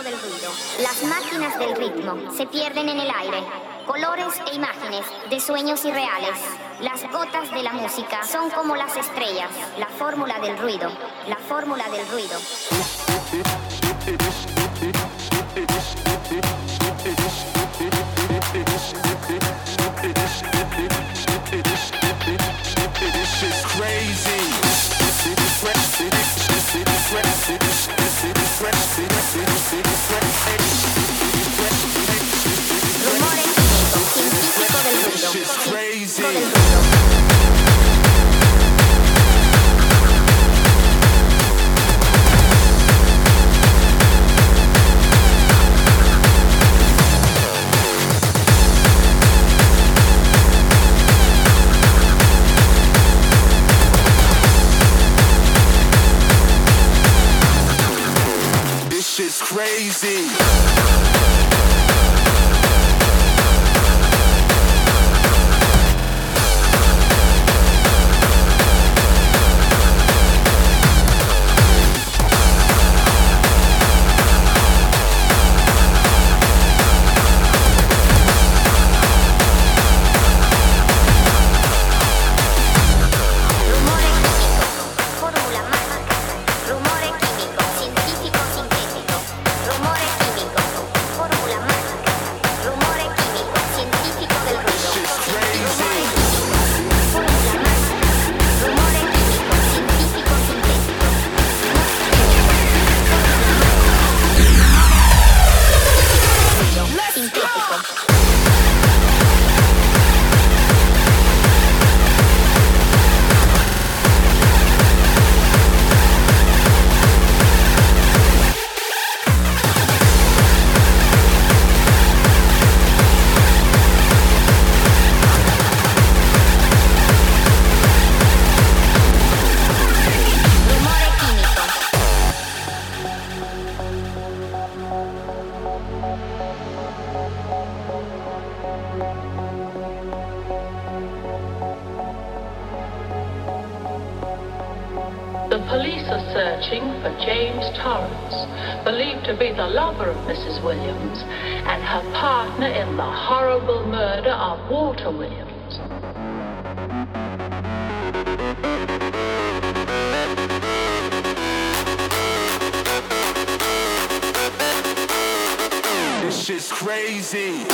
Del ruido. Las máquinas del ritmo se pierden en el aire. colores e imágenes de sueños irreales. Las gotas de la música son como las estrellas, la fórmula del ruido, la fórmula del ruido. This shit's crazy.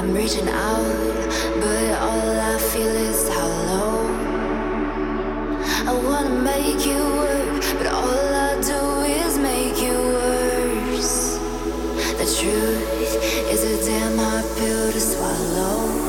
I'm reaching out, but all I feel is hollow. I wanna make you work, but all I do is make you worse. The truth is a damn hard pill to swallow.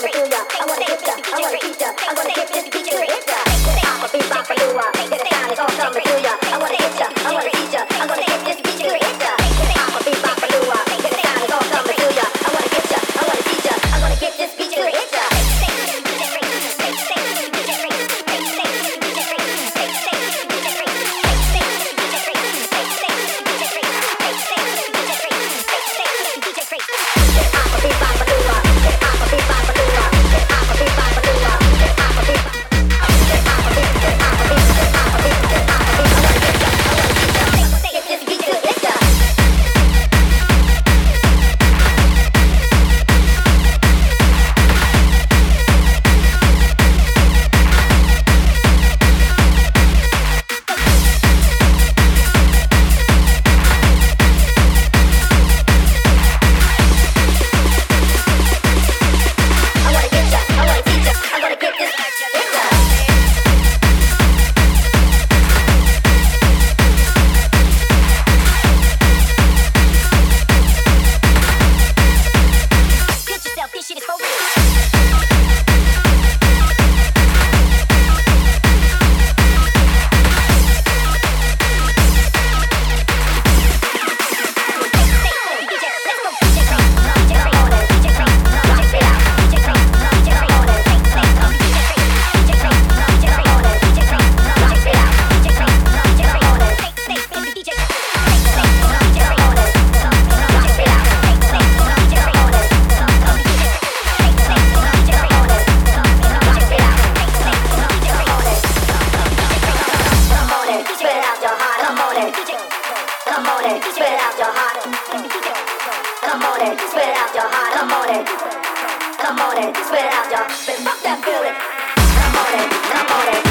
I wanna kill ya, I wanna kill ya, I wanna kill. on it, spit out your heart. Come on it, spit out your heart. Come on it, come on it, spit out your. Fuck that feeling. Come on it, come on it.